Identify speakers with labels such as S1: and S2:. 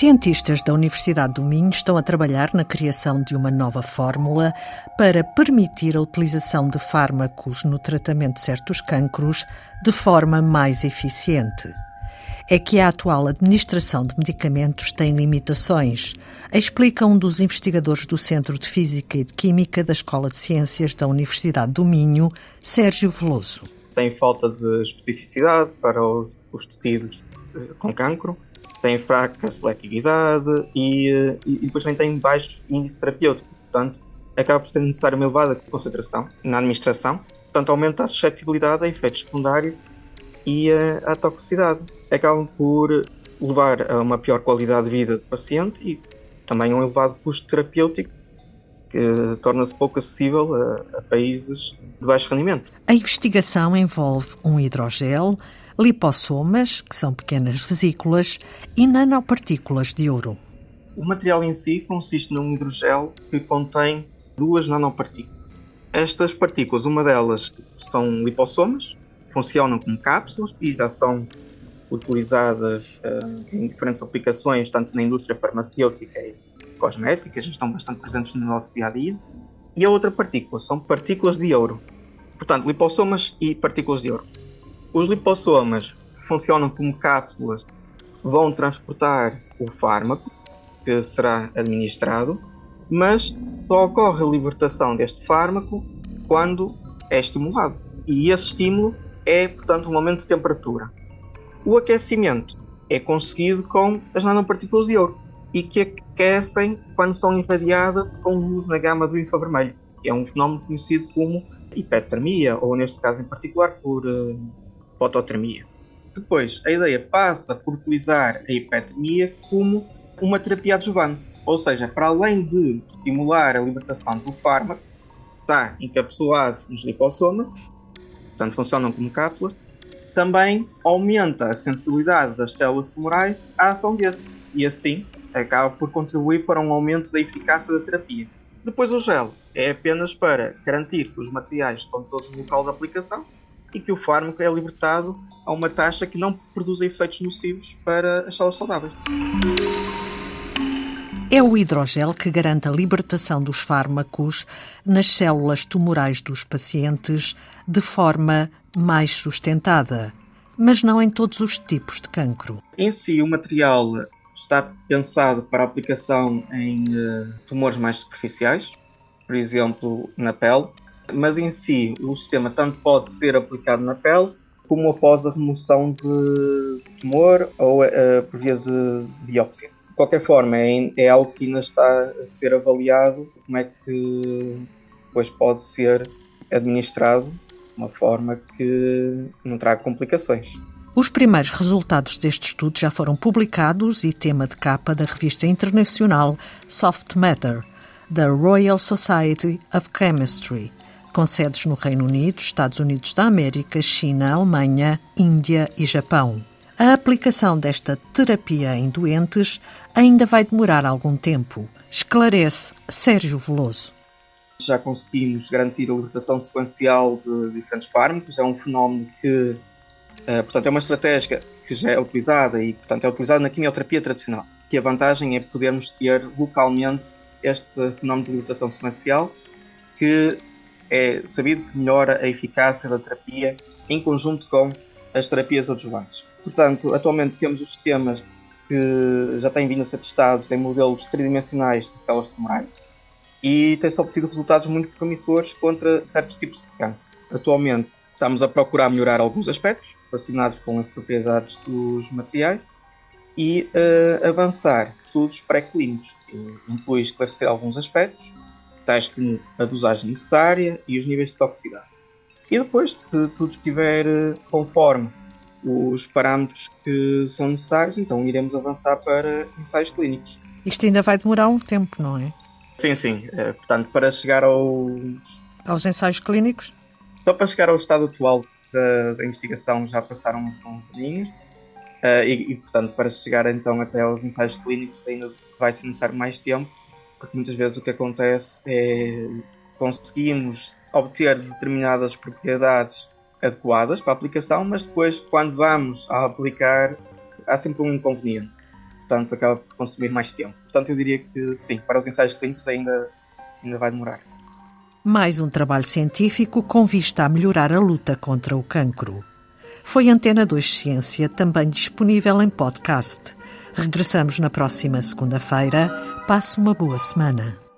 S1: Cientistas da Universidade do Minho estão a trabalhar na criação de uma nova fórmula para permitir a utilização de fármacos no tratamento de certos cancros de forma mais eficiente. É que a atual administração de medicamentos tem limitações, explica um dos investigadores do Centro de Física e de Química da Escola de Ciências da Universidade do Minho, Sérgio Veloso.
S2: Tem falta de especificidade para os, os tecidos eh, com cancro tem fraca seletividade e, eh, e, e depois também tem baixo índice terapêutico. Portanto, acaba por ser necessária uma elevada concentração na administração, portanto, aumenta a suscetibilidade a efeitos secundários e a, a toxicidade. Acabam por levar a uma pior qualidade de vida do paciente e também um elevado custo terapêutico que torna-se pouco acessível a, a países de baixo rendimento.
S1: A investigação envolve um hidrogel lipossomas, que são pequenas vesículas, e nanopartículas de ouro.
S2: O material em si consiste num hidrogel que contém duas nanopartículas. Estas partículas, uma delas são lipossomas, funcionam como cápsulas e já são utilizadas uh, em diferentes aplicações, tanto na indústria farmacêutica e cosmética, já estão bastante presentes no nosso dia a dia. E a outra partícula são partículas de ouro. Portanto, lipossomas e partículas de ouro. Os lipossomas funcionam como cápsulas, vão transportar o fármaco que será administrado, mas só ocorre a libertação deste fármaco quando é estimulado. E esse estímulo é, portanto, um aumento de temperatura. O aquecimento é conseguido com as nanopartículas de ouro e que aquecem quando são irradiadas com luz na gama do infravermelho. É um fenómeno conhecido como hipertermia, ou neste caso em particular por uh, fototermia. Depois, a ideia passa por utilizar a hipertermia como uma terapia adjuvante, ou seja, para além de estimular a libertação do fármaco, está encapsulado nos lipossomas, portanto funcionam como cápsulas, também aumenta a sensibilidade das células tumorais à ação dele e assim acaba por contribuir para um aumento da eficácia da terapia. Depois o gel é apenas para garantir que os materiais estão todos no local de aplicação e que o fármaco é libertado a uma taxa que não produz efeitos nocivos para as células saudáveis.
S1: É o hidrogel que garante a libertação dos fármacos nas células tumorais dos pacientes de forma mais sustentada, mas não em todos os tipos de cancro.
S2: Em si, o material está pensado para aplicação em uh, tumores mais superficiais, por exemplo, na pele, mas em si o sistema tanto pode ser aplicado na pele como após a remoção de tumor ou uh, por via de biópsia. De qualquer forma, é, é, algo que ainda está a ser avaliado como é que depois pode ser administrado de uma forma que não traga complicações.
S1: Os primeiros resultados deste estudo já foram publicados e tema de capa da revista internacional Soft Matter, da Royal Society of Chemistry, com sedes no Reino Unido, Estados Unidos da América, China, Alemanha, Índia e Japão. A aplicação desta terapia em doentes ainda vai demorar algum tempo, esclarece Sérgio Veloso.
S2: Já conseguimos garantir a libertação sequencial de diferentes fármacos, é um fenómeno que, eh, portanto, é uma estratégia que já é utilizada e, portanto, é utilizada na quimioterapia tradicional. Que a vantagem é podermos ter localmente este fenómeno de libertação sequencial que é sabido que melhora a eficácia da terapia em conjunto com as terapias adjuvantes. Portanto, atualmente temos os sistemas que já têm vindo a ser testados em modelos tridimensionais de células tumorais e tem-se obtido resultados muito promissores contra certos tipos de câncer. Atualmente estamos a procurar melhorar alguns aspectos relacionados com as propriedades dos materiais e uh, avançar estudos pré-clínicos, inclui esclarecer alguns aspectos tais como a dosagem necessária e os níveis de toxicidade. E depois, se tudo estiver eh, conforme os parâmetros que são necessários, então iremos avançar para ensaios clínicos.
S1: Isto ainda vai demorar um tempo, não é?
S2: Sim, sim. É, portanto, para chegar aos...
S1: Aos ensaios clínicos?
S2: Só para chegar ao estado atual da, da investigação já passaram uns aninhos. Uh, e, e, portanto, para chegar então até aos ensaios clínicos ainda vai ser necessário mais tempo porque muitas vezes o que acontece é conseguimos obter determinadas propriedades adequadas para a aplicação, mas depois, quando vamos a aplicar, há sempre um inconveniente. portanto acaba por consumir mais tempo. Portanto, eu diria que sim, para os ensaios clínicos ainda, ainda vai demorar.
S1: Mais um trabalho científico com vista a melhorar a luta contra o cancro. Foi Antena 2 Ciência, também disponível em podcast. Regressamos na próxima segunda-feira. Passe uma boa semana.